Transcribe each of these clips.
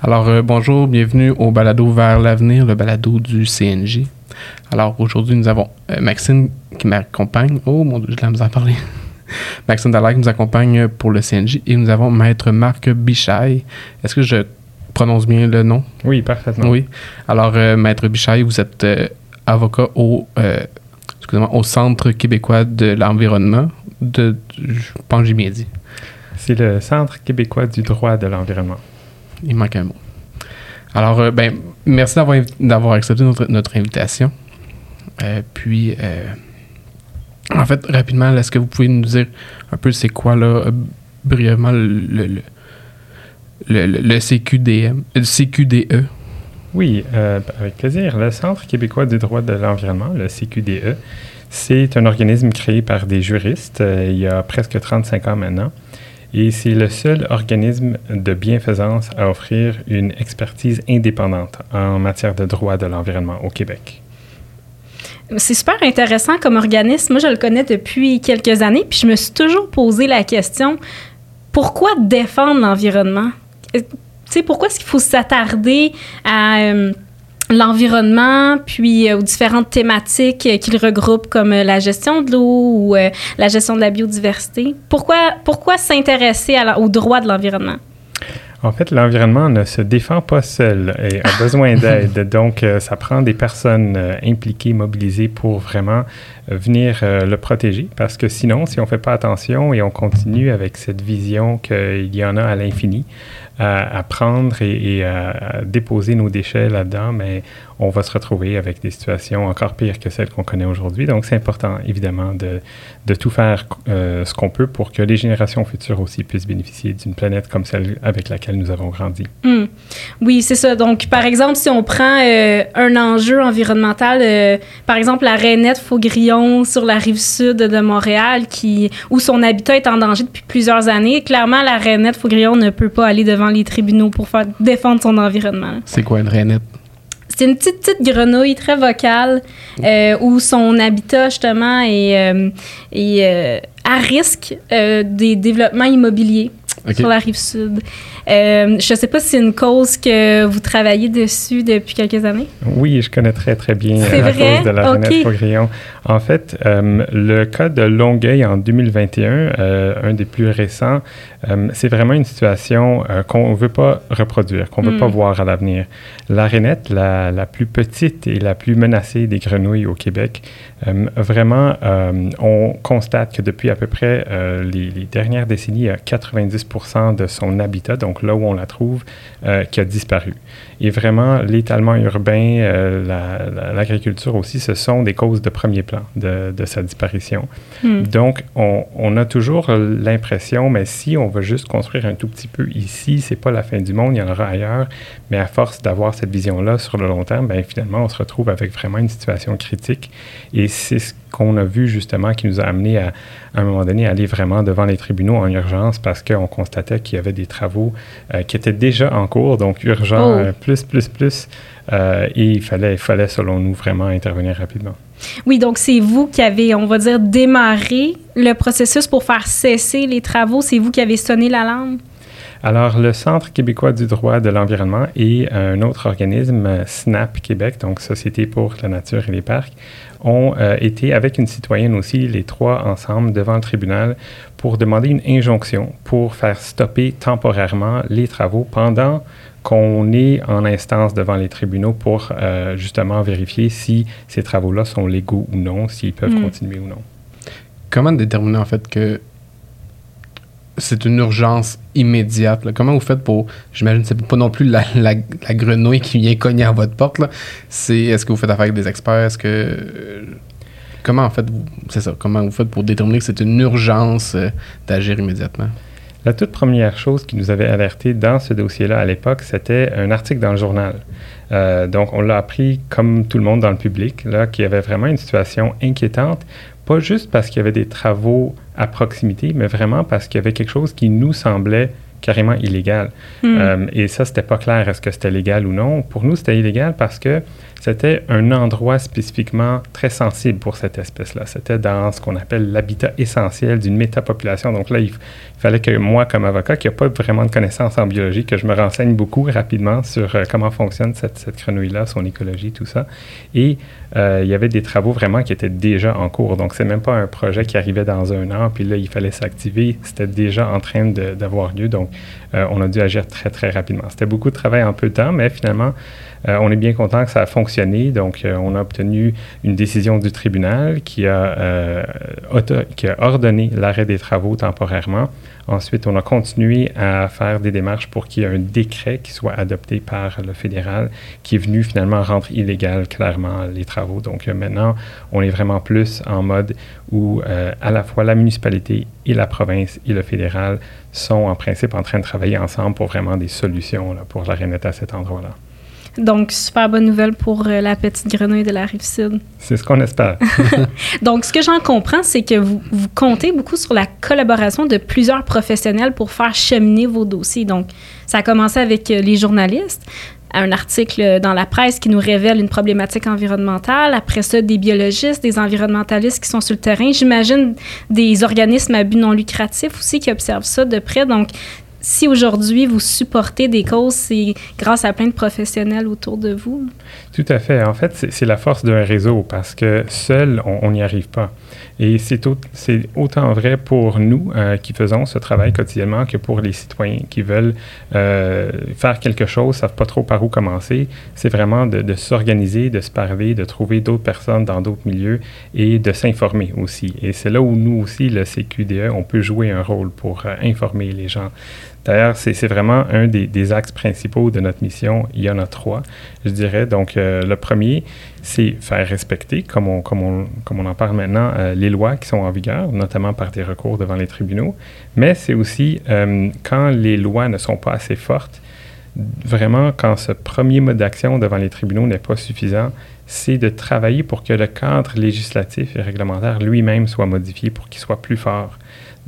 Alors, euh, bonjour, bienvenue au balado Vers l'avenir, le balado du CNJ. Alors, aujourd'hui, nous avons euh, Maxime qui m'accompagne. Oh mon Dieu, je l'ai à parler. Maxime Dallaire qui nous accompagne pour le CNJ et nous avons Maître Marc Bichaille. Est-ce que je prononce bien le nom? Oui, parfaitement. Oui. Alors, euh, Maître Bichaille, vous êtes avocat au, au Centre québécois de l'environnement. De, je pense que j'ai bien dit. C'est le Centre québécois du droit de l'environnement. Il manque un mot. Alors, euh, ben, merci d'avoir accepté notre, invitation. Euh, puis, euh, en fait, rapidement, est-ce que vous pouvez nous dire un peu c'est quoi, là, brièvement, le, le, le, CQDM, le CQDE? Oui, avec plaisir. Le Centre québécois du droit de l'environnement, le CQDE, c'est un organisme créé par des juristes il y a presque 35 ans maintenant et c'est le seul organisme de bienfaisance à offrir une expertise indépendante en matière de droit de l'environnement au Québec. C'est super intéressant comme organisme. Moi, je le connais depuis quelques années, puis je me suis toujours posé la question pourquoi défendre l'environnement? Tu sais, pourquoi est-ce qu'il faut s'attarder à euh, l'environnement, puis euh, aux différentes thématiques euh, qu'il regroupe comme euh, la gestion de l'eau ou la gestion de la biodiversité. Pourquoi, pourquoi s'intéresser aux droits de l'environnement? En fait, l'environnement ne se défend pas seul et a besoin d'aide. Donc, ça prend des personnes impliquées, mobilisées pour vraiment venir le protéger. Parce que sinon, si on ne fait pas attention et on continue avec cette vision qu'il y en a à l'infini, à, prendre et, à, déposer nos déchets là-dedans, mais on va se retrouver avec des situations encore pires que celles qu'on connaît aujourd'hui. Donc, c'est important, évidemment, de, de tout faire euh, ce qu'on peut pour que les générations futures aussi puissent bénéficier d'une planète comme celle avec laquelle nous avons grandi. Hmm. Oui, c'est ça. Donc, par exemple, si on prend euh, un enjeu environnemental, euh, par exemple, la rainette Faugrillon sur la rive sud de Montréal, qui, où son habitat est en danger depuis plusieurs années, clairement, la rainette Faugrillon ne peut pas aller devant les tribunaux pour faire défendre son environnement. C'est quoi une rainette? C'est une petite, petite grenouille très vocale euh, où son habitat, justement, est, euh, euh, à risque des développements immobiliers sur la rive sud. Euh, je ne sais pas si c'est une cause que vous travaillez dessus depuis quelques années. Oui, je connais très, très bien euh, la cause de la okay. Faugrillon. En fait, euh, le cas de Longueuil en 2021, un des plus récents, c'est vraiment une situation qu'on ne veut pas reproduire, qu'on ne veut pas hmm. voir à l'avenir. La rainette, la, la, plus petite et la plus menacée des grenouilles au Québec, vraiment, on constate que depuis à peu près les, les dernières décennies, il y a 90 de son habitat, donc là où on la trouve, euh, qui a disparu. Et vraiment, l'étalement urbain, euh, l'agriculture aussi, ce sont des causes de premier plan de, sa disparition. Hmm. Donc, on, a toujours l'impression, mais si on veut juste construire un tout petit peu ici, c'est pas la fin du monde, il y en aura ailleurs. Mais à force d'avoir cette vision-là sur le long terme, ben, finalement, on se retrouve avec vraiment une situation critique. Et c'est ce qu'on a vu justement qui nous a amené à, à un moment donné, aller vraiment devant les tribunaux en urgence parce qu'on constatait qu'il y avait des travaux euh, qui étaient déjà en cours, donc urgent, oh. euh, plus, plus, plus. Euh, et il fallait, il fallait, selon nous, vraiment intervenir rapidement. Oui, donc c'est vous qui avez, on va dire, démarré le processus pour faire cesser les travaux. C'est vous qui avez sonné l'alarme? Alors, le Centre québécois du droit de l'environnement et un autre organisme, SNAP Québec, donc Société pour la nature et les parcs, ont euh, été avec une citoyenne aussi, les trois ensemble, devant le tribunal pour demander une injonction pour faire stopper temporairement les travaux pendant qu'on est en instance devant les tribunaux pour euh, justement vérifier si ces travaux-là sont légaux ou non, s'ils peuvent mm. continuer ou non. Comment déterminer en fait que c'est une urgence immédiate. Comment vous faites pour. J'imagine que c'est pas non plus la, la, grenouille qui vient cogner à votre porte. C'est est-ce que vous faites affaire avec des experts? Est-ce que. comment en fait vous. C'est ça. Comment vous faites pour déterminer que c'est une urgence euh, d'agir immédiatement? La toute première chose qui nous avait alerté dans ce dossier-là à l'époque, c'était un article dans le journal. Euh, donc, on l'a appris comme tout le monde dans le public, là, qu'il y avait vraiment une situation inquiétante pas juste parce qu'il y avait des travaux à proximité, mais vraiment parce qu'il y avait quelque chose qui nous semblait carrément illégal. Hmm. et ça, c'était pas clair, est-ce que c'était légal ou non. Pour nous, c'était illégal parce que c'était un endroit spécifiquement très sensible pour cette espèce-là. C'était dans ce qu'on appelle l'habitat essentiel d'une métapopulation. Donc là, il, fallait que moi, comme avocat, qui n'a pas vraiment de connaissances en biologie, que je me renseigne beaucoup rapidement sur euh, comment fonctionne cette, cette grenouille-là, son écologie, tout ça. Et euh, il y avait des travaux vraiment qui étaient déjà en cours. Donc, c'est même pas un projet qui arrivait dans un an, puis là, il fallait s'activer. C'était déjà en train d'avoir lieu. Donc, euh, on a dû agir très, très rapidement. C'était beaucoup de travail en peu de temps, mais finalement, euh, on est bien content que ça a fonctionné. Donc, euh, on a obtenu une décision du tribunal qui a ordonné l'arrêt des travaux temporairement. Ensuite, on a continué à faire des démarches pour qu'il y ait un décret qui soit adopté par le fédéral, qui est venu finalement rendre illégal clairement les travaux. Donc maintenant, on est vraiment plus en mode où à la fois la municipalité et la province et le fédéral sont en principe en train de travailler ensemble pour vraiment des solutions pour la à cet endroit-là. Donc, super bonne nouvelle pour euh, la petite grenouille de la rive sud. C'est ce qu'on espère. Donc, ce que j'en comprends, c'est que vous, vous, comptez beaucoup sur la collaboration de plusieurs professionnels pour faire cheminer vos dossiers. Donc, ça a commencé avec euh, les journalistes, un article dans la presse qui nous révèle une problématique environnementale. Après ça, des biologistes, des environnementalistes qui sont sur le terrain. J'imagine des organismes à but non lucratif aussi qui observent ça de près. Donc, si aujourd'hui vous supportez des causes, c'est grâce à plein de professionnels autour de vous? Tout à fait. En fait, c'est la force d'un réseau parce que seul, on n'y arrive pas. Et c'est autant vrai pour nous euh, qui faisons ce travail quotidiennement que pour les citoyens qui veulent euh, faire quelque chose, savent pas trop par où commencer. C'est vraiment de, s'organiser, de se parler, de trouver d'autres personnes dans d'autres milieux et de s'informer aussi. Et c'est là où nous aussi, le CQDE, on peut jouer un rôle pour euh, informer les gens. D'ailleurs, c'est vraiment un des, axes principaux de notre mission. Il y en a trois, je dirais. Donc, le premier, c'est faire respecter, comme on, comme on, comme on en parle maintenant, euh, les lois qui sont en vigueur, notamment par des recours devant les tribunaux. Mais c'est aussi euh, quand les lois ne sont pas assez fortes, vraiment quand ce premier mode d'action devant les tribunaux n'est pas suffisant, c'est de travailler pour que le cadre législatif et réglementaire lui-même soit modifié pour qu'il soit plus fort.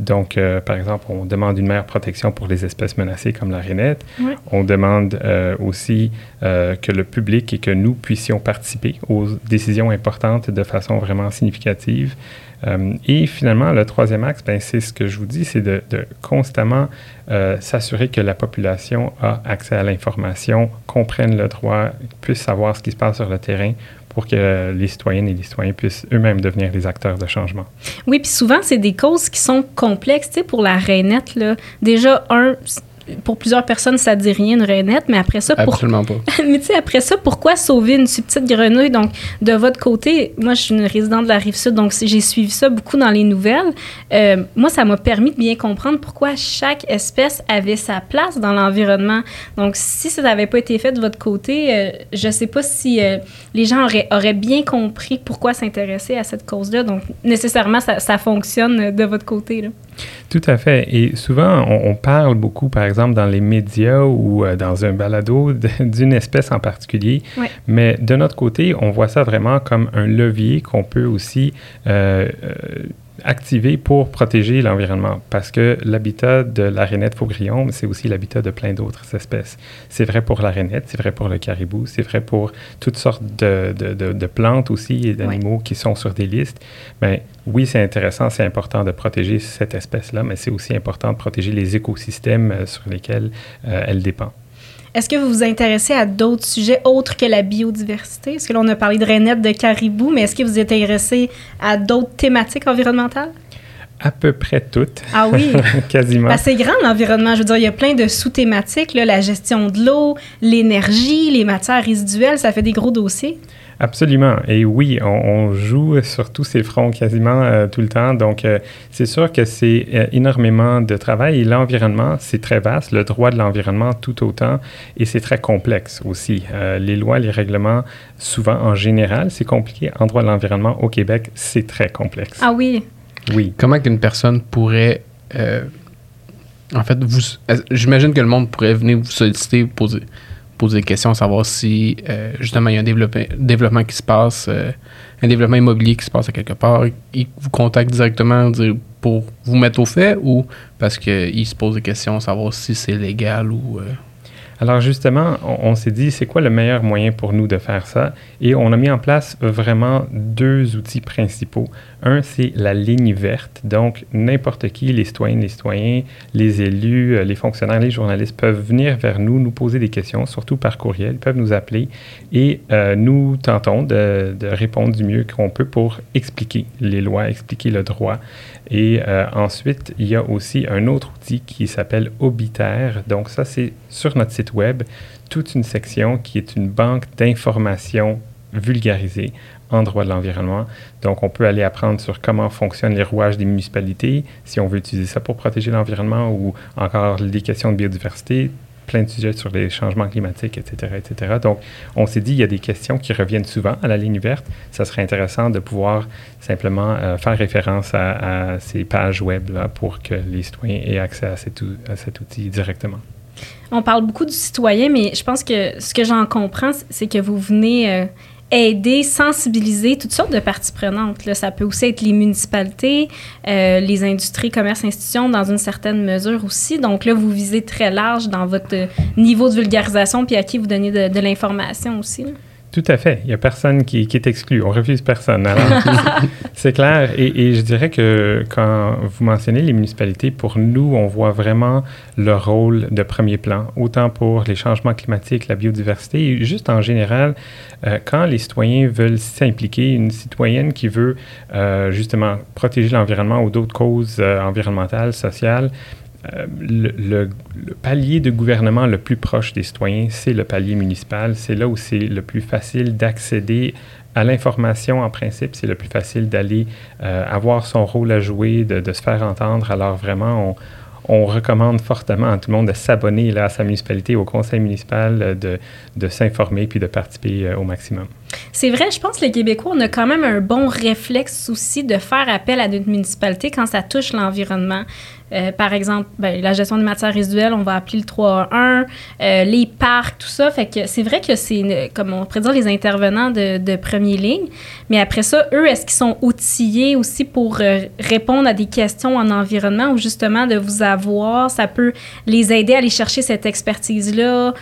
Donc, euh, par exemple, on demande une meilleure protection pour les espèces menacées comme la rainette. On demande euh, aussi euh, que le public et que nous puissions participer aux décisions importantes de façon vraiment significative. et finalement, le troisième axe, ben, c'est ce que je vous dis, c'est de, de, constamment s'assurer que la population a accès à l'information, comprenne le droit, puisse savoir ce qui se passe sur le terrain pour que les citoyennes et les citoyens puissent eux-mêmes devenir des acteurs de changement. Oui, puis souvent, c'est des causes qui sont complexes. Tu sais, pour la rainette, là, déjà, un, pour plusieurs personnes, ça dit rien, une rainette, mais après ça... Pour... Absolument pas. mais tu sais, après ça, pourquoi sauver une petite grenouille? Donc, de votre côté, moi, je suis une résidente de la Rive-Sud, donc j'ai suivi ça beaucoup dans les nouvelles. Euh, moi, ça m'a permis de bien comprendre pourquoi chaque espèce avait sa place dans l'environnement. Donc, si ça n'avait pas été fait de votre côté, euh, je sais pas si euh, les gens auraient, auraient bien compris pourquoi s'intéresser à cette cause-là. Donc, nécessairement, ça, ça fonctionne de votre côté. Là. Tout à fait. Et souvent, on, parle beaucoup, par exemple, dans les médias ou euh, dans un balado d'une espèce en particulier. Mais de notre côté, on voit ça vraiment comme un levier qu'on peut aussi euh, euh, activé pour protéger l'environnement parce que l'habitat de la rainette faugrillon, c'est aussi l'habitat de plein d'autres espèces. C'est vrai pour la rainette, c'est vrai pour le caribou, c'est vrai pour toutes sortes de, de, de, plantes aussi et d'animaux qui sont sur des listes. Mais oui, c'est intéressant, c'est important de protéger cette espèce-là, mais c'est aussi important de protéger les écosystèmes euh, sur lesquels euh, elle dépend. Est-ce que vous vous intéressez à d'autres sujets autres que la biodiversité? Est-ce que l'on a parlé de rainettes, de caribou, mais est-ce que vous êtes intéressé à d'autres thématiques environnementales? À peu près toutes. Ah oui? Quasiment. c'est grand l'environnement. Je veux dire, il y a plein de sous-thématiques, la gestion de l'eau, l'énergie, les matières résiduelles, ça fait des gros dossiers. Absolument. Et oui, on, joue sur tous ces fronts quasiment euh, tout le temps. Donc, euh, c'est sûr que c'est euh, énormément de travail. Et l'environnement, c'est très vaste. Le droit de l'environnement tout autant. Et c'est très complexe aussi. les lois, les règlements, souvent en général, c'est compliqué. En droit de l'environnement au Québec, c'est très complexe. Ah oui. Oui. Comment qu'une personne pourrait en fait, vous, j'imagine que le monde pourrait venir vous solliciter, poser, poser des questions, savoir si euh, justement il y a un développement, qui se passe, euh, un développement immobilier qui se passe quelque part. Ils vous contactent directement, dire pour vous mettre au fait ou parce qu'ils se posent des questions, savoir si c'est légal ou... Alors justement, on, s'est dit, c'est quoi le meilleur moyen pour nous de faire ça? Et on a mis en place vraiment deux outils principaux. Un, c'est la ligne verte. Donc, n'importe qui, les citoyennes, les citoyens, les élus, euh, les fonctionnaires, les journalistes peuvent venir vers nous, nous poser des questions, surtout par courriel, peuvent nous appeler et euh, nous tentons de, répondre du mieux qu'on peut pour expliquer les lois, expliquer le droit. Et euh, ensuite, il y a aussi un autre outil qui s'appelle Obitaire. Donc ça, c'est sur notre site web, toute une section qui est une banque d'informations vulgarisées en droit de l'environnement. Donc, on peut aller apprendre sur comment fonctionnent les rouages des municipalités, si on veut utiliser ça pour protéger l'environnement ou encore les questions de biodiversité, plein de sujets sur les changements climatiques, etc., etc. Donc, on s'est dit, il y a des questions qui reviennent souvent à la ligne verte. Ça serait intéressant de pouvoir simplement euh, faire référence à, ces pages web là, pour que les citoyens aient accès à cet, outil directement. On parle beaucoup du citoyen, mais je pense que ce que j'en comprends, c'est que vous venez euh, aider, sensibiliser toutes sortes de parties prenantes. Là. Ça peut aussi être les municipalités, euh, les industries, commerces, institutions, dans une certaine mesure aussi. Donc là, vous visez très large dans votre niveau de vulgarisation, puis à qui vous donnez de, de l'information aussi. Tout à fait. Il n'y a personne qui, est exclu. On refuse personne. c'est clair. Et, je dirais que quand vous mentionnez les municipalités, pour nous, on voit vraiment le rôle de premier plan, autant pour les changements climatiques, la biodiversité, et juste en général, euh, quand les citoyens veulent s'impliquer, une citoyenne qui veut euh, justement protéger l'environnement ou d'autres causes euh, environnementales, sociales, euh, le, palier de gouvernement le plus proche des citoyens, c'est le palier municipal. C'est là où c'est le plus facile d'accéder à l'information en principe. C'est le plus facile d'aller euh, avoir son rôle à jouer, de, se faire entendre. Alors vraiment, on, recommande fortement à tout le monde de s'abonner à sa municipalité, au conseil municipal, euh, de, s'informer puis de participer au maximum. C'est vrai, je pense que les Québécois, on a quand même un bon réflexe aussi de faire appel à notre municipalité quand ça touche l'environnement. Euh, par exemple, ben, la gestion des matières résiduelles, on va appeler le 3.1, euh, les parcs, tout ça. Fait que c'est vrai que c'est, comme on pourrait dire, les intervenants de, de première ligne. Mais après ça, eux, est-ce qu'ils sont outillés aussi pour euh, répondre à des questions en environnement ou justement de vous avoir, ça peut les aider à aller chercher cette expertise-là,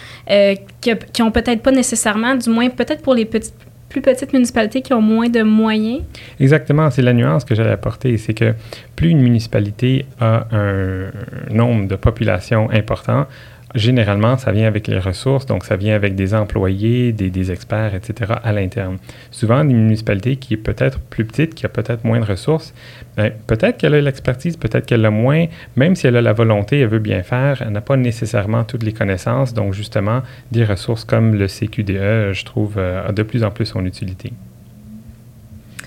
qui, qui ont peut-être pas nécessairement, du moins peut-être pour les plus petites municipalités qui ont moins de moyens? Exactement, c'est la nuance que j'allais apporter. C'est que plus une municipalité a un nombre de population important, généralement, ça vient avec les ressources, donc ça vient avec des employés, des, experts, etc. à l'interne. Souvent, une municipalité qui est peut-être plus petite, qui a peut-être moins de ressources, ben, peut-être qu'elle a l'expertise, peut-être qu'elle a moins, même si elle a la volonté, elle veut bien faire, elle n'a pas nécessairement toutes les connaissances. Donc, justement, des ressources comme le CQDE, je trouve, euh, a de plus en plus son utilité.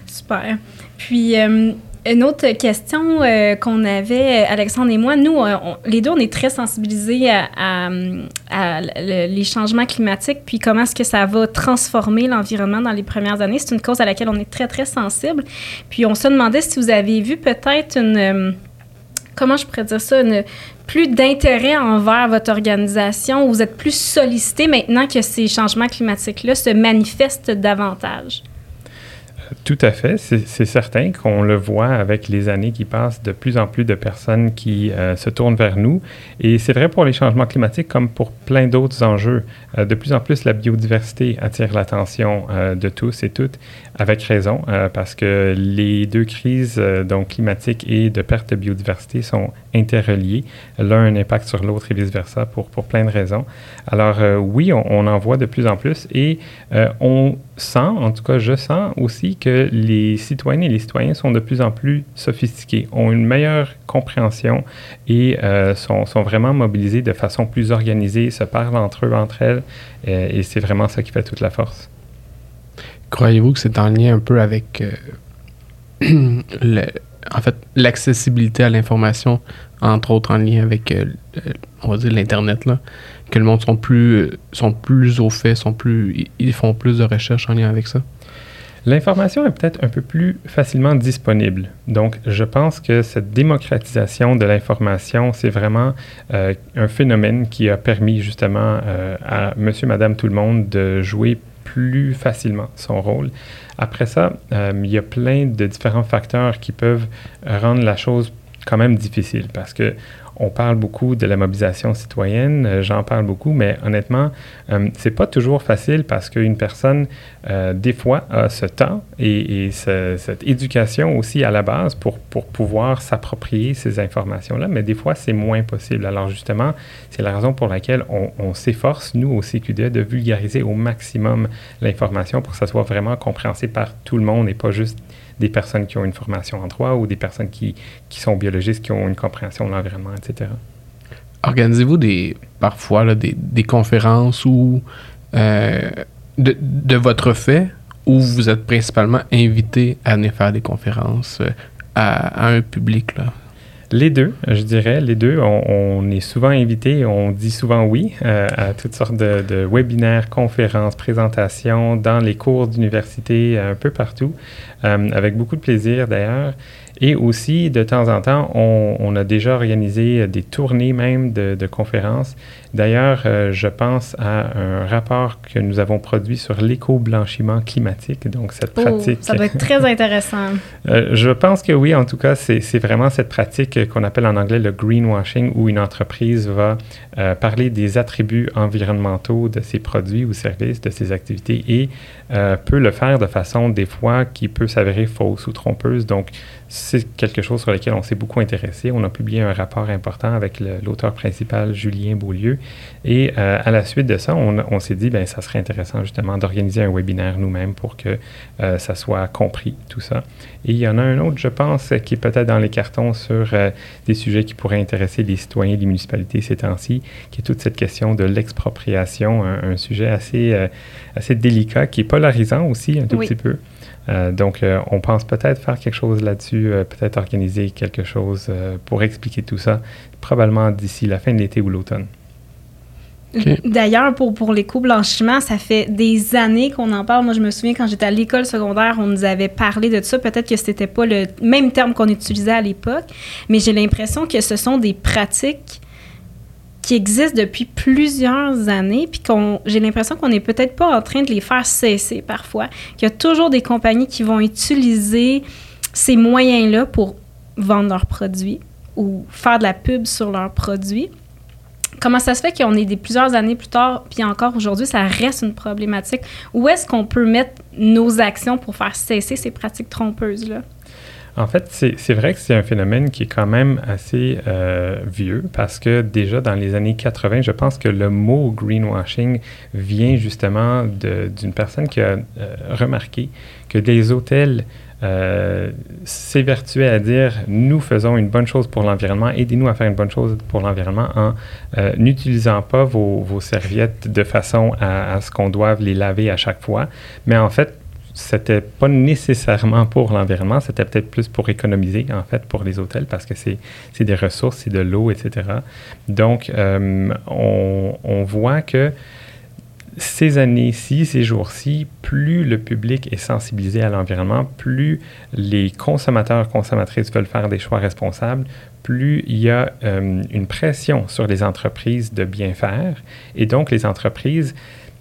Super. Puis, euh, une autre question euh, qu'on avait, Alexandre et moi, nous, euh, les deux, on est très sensibilisés à, les changements climatiques, puis comment est-ce que ça va transformer l'environnement dans les premières années. C'est une cause à laquelle on est très, très sensible. Puis on se demandait si vous avez vu peut-être une... Euh, comment je pourrais dire ça? Une, plus d'intérêt envers votre organisation, vous êtes plus sollicité maintenant que ces changements climatiques-là se manifestent davantage. Tout à fait. C'est certain qu'on le voit avec les années qui passent, de plus en plus de personnes qui euh, se tournent vers nous. Et c'est vrai pour les changements climatiques comme pour plein d'autres enjeux. Euh, de plus en plus, la biodiversité attire l'attention euh, de tous et toutes, avec raison, parce que les deux crises, donc climatiques et de perte de biodiversité, sont interreliées. L'un a un impact sur l'autre et vice-versa pour, pour plein de raisons. Alors oui, on, en voit de plus en plus et on sent, en tout cas je sens aussi que les citoyennes et les citoyens sont de plus en plus sophistiqués, ont une meilleure compréhension et euh, sont, sont, vraiment mobilisés de façon plus organisée, se parlent entre eux, entre elles, euh, et c'est vraiment ça qui fait toute la force. Croyez-vous que c'est en lien un peu avec, euh, en fait, l'accessibilité à l'information, entre autres en lien avec, l'Internet, là? Que le monde sont plus, sont plus au fait, sont plus, ils font plus de recherches en lien avec ça? L'information est peut-être un peu plus facilement disponible. Donc, je pense que cette démocratisation de l'information, c'est vraiment euh, un phénomène qui a permis justement euh, à monsieur, madame, tout le monde de jouer plus facilement son rôle. Après ça, euh, il y a plein de différents facteurs qui peuvent rendre la chose quand même difficile parce que on parle beaucoup de la mobilisation citoyenne, euh, j'en parle beaucoup, mais honnêtement, euh, c'est pas toujours facile parce qu'une personne, euh, des fois, a ce temps et, cette éducation aussi à la base pour, pour pouvoir s'approprier ces informations-là, mais des fois, c'est moins possible. Alors justement, c'est la raison pour laquelle on, on s'efforce, nous, au CQD, de vulgariser au maximum l'information pour que ça soit vraiment compréhensible par tout le monde et pas juste des personnes qui ont une formation en droit ou des personnes qui, qui sont biologistes, qui ont une compréhension de l'environnement, etc. Organisez-vous des, parfois des, des, conférences ou euh, de, de, votre fait où vous êtes principalement invité à venir faire des conférences euh, à, à un public? Là? Les deux, je dirais, les deux. On, est souvent invité, on dit souvent oui euh, à toutes sortes de, webinaires, conférences, présentations dans les cours d'université, un peu partout, euh, avec beaucoup de plaisir d'ailleurs. Et aussi, de temps en temps, on, a déjà organisé des tournées même de, conférences. D'ailleurs, euh, je pense à un rapport que nous avons produit sur l'éco-blanchiment climatique, donc cette oh, pratique. Ça doit être très intéressant. Euh, je pense que oui, en tout cas, c'est vraiment cette pratique qu'on appelle en anglais le greenwashing, où une entreprise va euh, parler des attributs environnementaux de ses produits ou services, de ses activités, et peut le faire de façon, des fois, qui peut s'avérer fausse ou trompeuse. Donc, c'est quelque chose sur lequel on s'est beaucoup intéressé. On a publié un rapport important avec l'auteur principal, Julien Beaulieu. Et euh, à la suite de ça, on, s'est dit, ben ça serait intéressant justement d'organiser un webinaire nous-mêmes pour que euh, ça soit compris, tout ça. Et il y en a un autre, je pense, qui est peut-être dans les cartons sur euh, des sujets qui pourraient intéresser les citoyens des municipalités ces temps-ci, qui est toute cette question de l'expropriation, un, sujet assez, assez délicat, qui est polarisant aussi un tout petit peu. Euh, donc, euh, on pense peut-être faire quelque chose là-dessus, euh, peut-être organiser quelque chose pour expliquer tout ça, probablement d'ici la fin de l'été ou l'automne. D'ailleurs, pour, pour l'éco-blanchiment, ça fait des années qu'on en parle. Moi, je me souviens quand j'étais à l'école secondaire, on nous avait parlé de ça. Peut-être que c'était pas le même terme qu'on utilisait à l'époque, mais j'ai l'impression que ce sont des pratiques qui existent depuis plusieurs années, puis qu'on, j'ai l'impression qu'on n'est peut-être pas en train de les faire cesser parfois. Qu'il y a toujours des compagnies qui vont utiliser ces moyens-là pour vendre leurs produits ou faire de la pub sur leurs produits. Comment ça se fait qu'on est des plusieurs années plus tard, puis encore aujourd'hui, ça reste une problématique? Où est-ce qu'on peut mettre nos actions pour faire cesser ces pratiques trompeuses-là? En fait, c'est vrai que c'est un phénomène qui est quand même assez euh, vieux parce que déjà dans les années 80, je pense que le mot greenwashing vient justement d'une personne qui a euh, remarqué que des hôtels euh, s'évertuaient à dire nous faisons une bonne chose pour l'environnement, aidez-nous à faire une bonne chose pour l'environnement en n'utilisant pas vos, serviettes de façon à ce qu'on doive les laver à chaque fois, mais en fait c'était pas nécessairement pour l'environnement, c'était peut-être plus pour économiser, en fait, pour les hôtels, parce que c'est des ressources, c'est de l'eau, etc. Donc, euh, on, voit que ces années-ci, ces jours-ci, plus le public est sensibilisé à l'environnement, plus les consommateurs, consommatrices veulent faire des choix responsables, plus il y a euh, une pression sur les entreprises de bien faire. Et donc, les entreprises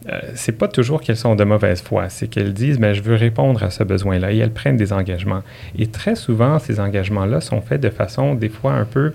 euh, c'est pas toujours qu'elles sont de mauvaise foi, c'est qu'elles disent mais je veux répondre à ce besoin-là et elles prennent des engagements. Et très souvent, ces engagements-là sont faits de façon des fois un peu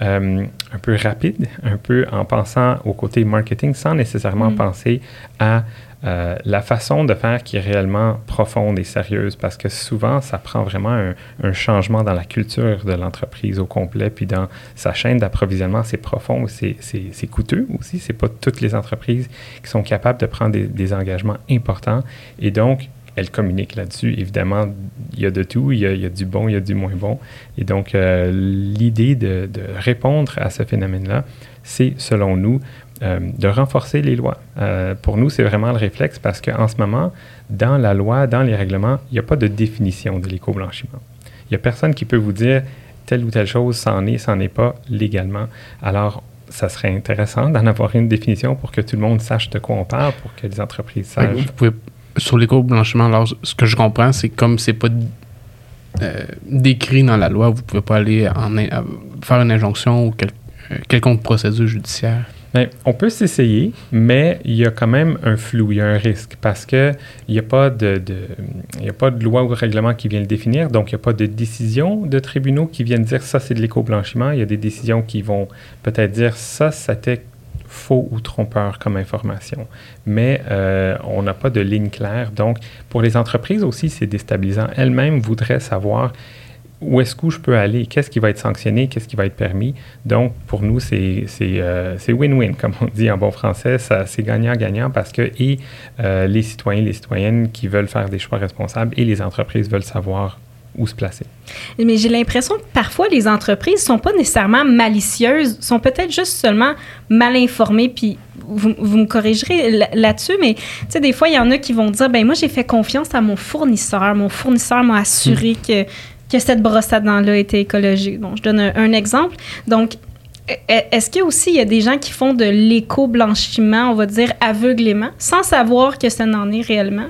euh, un peu rapide, un peu en pensant au côté marketing sans nécessairement mm. penser à euh, la façon de faire qui est réellement profonde et sérieuse, parce que souvent, ça prend vraiment un, changement dans la culture de l'entreprise au complet, puis dans sa chaîne d'approvisionnement, c'est profond, c'est coûteux aussi. C'est pas toutes les entreprises qui sont capables de prendre des, engagements importants, et donc elles communiquent là-dessus. Évidemment, il y a de tout, il y a, du bon, il y a du moins bon. Et donc, euh, l'idée de, de, répondre à ce phénomène-là, c'est, selon nous, euh, de renforcer les lois. Euh, pour nous, c'est vraiment le réflexe parce qu'en ce moment, dans la loi, dans les règlements, il n'y a pas de définition de l'éco-blanchiment. Il n'y a personne qui peut vous dire telle ou telle chose, c'en est, c'en est pas légalement. Alors, ça serait intéressant d'en avoir une définition pour que tout le monde sache de quoi on parle, pour que les entreprises sachent. Vous pouvez, sur l'éco-blanchiment, alors, ce que je comprends, c'est comme c'est pas euh, décrit dans la loi, vous ne pouvez pas aller en, faire une injonction ou quel, quelconque procédure judiciaire. Ben, on peut s'essayer, mais il y a quand même un flou, il y a un risque parce qu'il n'y a, pas de, a pas de loi ou règlement qui vient le définir, donc il n'y a pas de décision de tribunaux qui viennent dire ça c'est de l'éco-blanchiment. Il y a des décisions qui vont peut-être dire ça c'était faux ou trompeur comme information. Mais euh, on n'a pas de ligne claire. Donc, pour les entreprises aussi, c'est déstabilisant. Elles-mêmes voudraient savoir où est-ce que je peux aller, qu'est-ce qui va être sanctionné, qu'est-ce qui va être permis. Donc, pour nous, c'est euh, win-win, comme on dit en bon français. C'est gagnant-gagnant parce que et euh, les citoyens, les citoyennes qui veulent faire des choix responsables et les entreprises veulent savoir où se placer. Mais j'ai l'impression que parfois les entreprises sont pas nécessairement malicieuses, sont peut-être juste seulement mal informées. Puis vous, vous me corrigerez là-dessus, mais tu sais, des fois, il y en a qui vont dire ben moi, j'ai fait confiance à mon fournisseur. Mon fournisseur m'a assuré hmm. que, que cette brosse à dents-là était écologique. Bon, je donne un, exemple. Donc, e, e, est-ce qu'il y a aussi il y a des gens qui font de l'éco-blanchiment, on va dire aveuglément, sans savoir que ça n'en est réellement?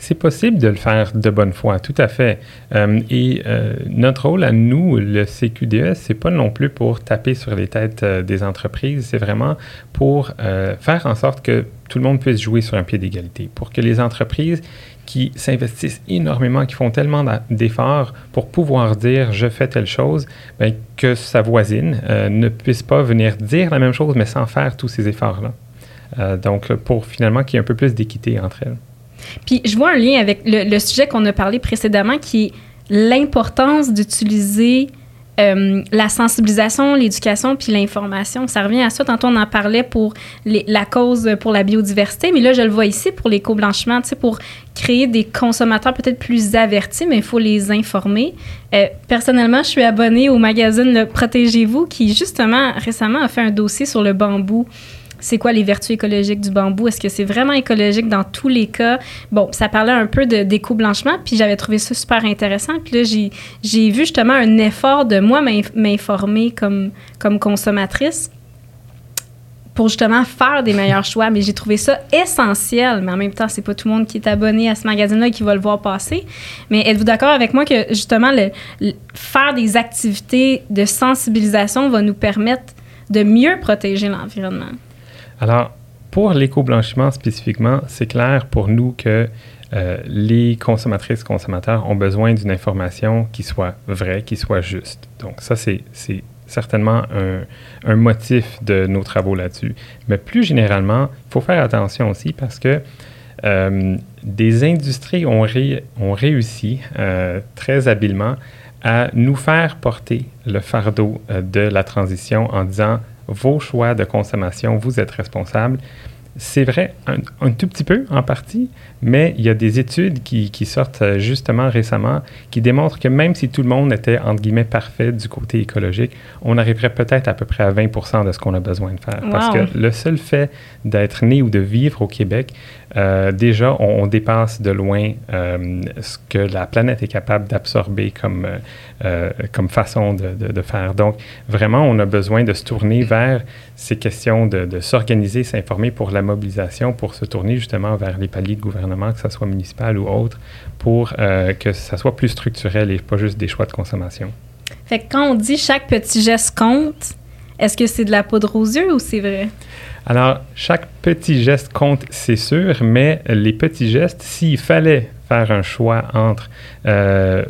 C'est possible de le faire de bonne foi, tout à fait. Euh, et euh, notre rôle à nous, le CQDE, c'est pas non plus pour taper sur les têtes euh, des entreprises, c'est vraiment pour faire en sorte que tout le monde puisse jouer sur un pied d'égalité, pour que les entreprises qui s'investissent énormément, qui font tellement d'efforts pour pouvoir dire je fais telle chose, bien, que sa voisine ne puisse pas venir dire la même chose, mais sans faire tous ces efforts-là. donc, pour finalement qu'il y ait un peu plus d'équité entre elles. Puis je vois un lien avec le, sujet qu'on a parlé précédemment qui est l'importance d'utiliser euh, la sensibilisation, l'éducation puis l'information. Ça revient à ça. Tantôt, on en parlait pour la cause pour la biodiversité, mais là, je le vois ici pour l'éco-blanchiment, tu sais, pour créer des consommateurs peut-être plus avertis, mais il faut les informer. Euh, personnellement, je suis abonnée au magazine Protégez-vous qui, justement, récemment a fait un dossier sur le bambou c'est quoi les vertus écologiques du bambou? Est-ce que c'est vraiment écologique dans tous les cas? Bon, ça parlait un peu d'éco-blanchiment, puis j'avais trouvé ça super intéressant. Puis là, j'ai vu justement un effort de moi m'informer comme, comme consommatrice pour justement faire des meilleurs choix. Mais j'ai trouvé ça essentiel. Mais en même temps, c'est pas tout le monde qui est abonné à ce magazine-là qui va le voir passer. Mais êtes-vous d'accord avec moi que justement, le, faire des activités de sensibilisation va nous permettre de mieux protéger l'environnement? Alors, pour l'éco-blanchiment spécifiquement, c'est clair pour nous que euh, les consommatrices consommateurs ont besoin d'une information qui soit vraie, qui soit juste. Donc ça, c'est certainement un, motif de nos travaux là-dessus. Mais plus généralement, il faut faire attention aussi parce que euh, des industries ont, ont réussi euh, très habilement à nous faire porter le fardeau de la transition en disant vos choix de consommation, vous êtes responsable. C'est vrai, un, tout petit peu en partie, mais il y a des études qui, sortent euh, justement récemment qui démontrent que même si tout le monde était, entre guillemets, parfait du côté écologique, on arriverait peut-être à peu près à 20 de ce qu'on a besoin de faire. Parce que le seul fait d'être né ou de vivre au Québec, euh, déjà, on, dépasse de loin euh, ce que la planète est capable d'absorber comme, euh, comme façon de, faire. Donc, vraiment, on a besoin de se tourner vers ces questions de, de s'organiser, s'informer pour la mobilisation, pour se tourner justement vers les paliers de gouvernement, que ce soit municipal ou autre, pour que ça soit plus structurel et pas juste des choix de consommation. Fait que quand on dit chaque petit geste compte, est-ce que c'est de la poudre aux yeux ou c'est vrai? Alors, chaque petit geste compte, c'est sûr, mais les petits gestes, s'il fallait faire un choix entre euh,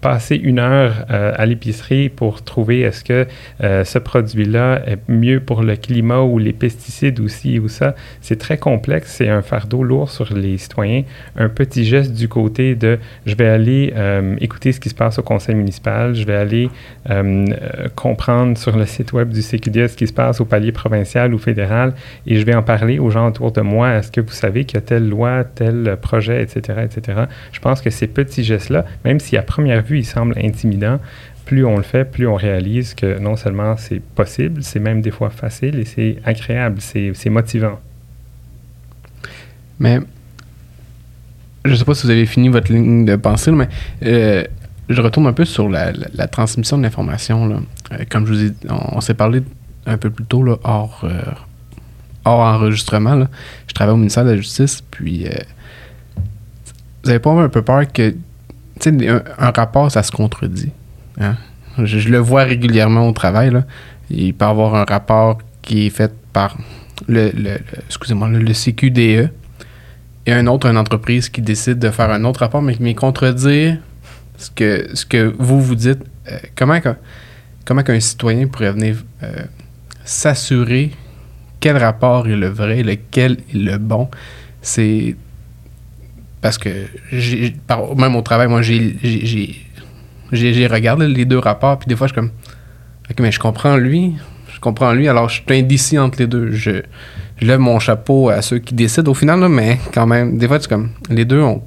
passer une heure euh, à l'épicerie pour trouver est-ce que euh, ce produit-là est mieux pour le climat ou les pesticides aussi ou ça. C'est très complexe, c'est un fardeau lourd sur les citoyens. Un petit geste du côté de je vais aller écouter ce qui se passe au conseil municipal, je vais aller comprendre sur le site web du CQD ce qui se passe au palier provincial ou fédéral et je vais en parler aux gens autour de moi. Est-ce que vous savez qu'il y a telle loi, tel projet, etc., etc. Je pense que ces petits gestes-là, même si à première vue, ils semblent intimidants, plus on le fait, plus on réalise que non seulement c'est possible, c'est même des fois facile et c'est agréable, c'est motivant. Mais je ne sais pas si vous avez fini votre ligne de pensée, mais euh, je retourne un peu sur la, transmission de l'information. Euh, comme je vous ai on, s'est parlé un peu plus tôt, hors, euh, hors enregistrement. Je travaille au ministère de la Justice, puis vous avez pas un peu peur que, un, un, rapport, ça se contredit. Hein? Je, le vois régulièrement au travail. Là. Il peut y avoir un rapport qui est faite par le, le, excusez-moi, le, CQDE et un autre, une entreprise qui décide de faire un autre rapport, mais qui contredire ce que, ce que vous vous dites. Euh, comment, comment citoyen pourrait venir euh, s'assurer quel rapport est le vrai, lequel est le bon? C'est parce que même au travail, moi, j'ai, regardé les deux rapports, puis des fois, je suis comme, OK, mais je comprends lui, je comprends lui, alors je suis indécis entre les deux. Je, lève mon chapeau à ceux qui décident au final, mais quand même, des fois, c'est comme, les deux ont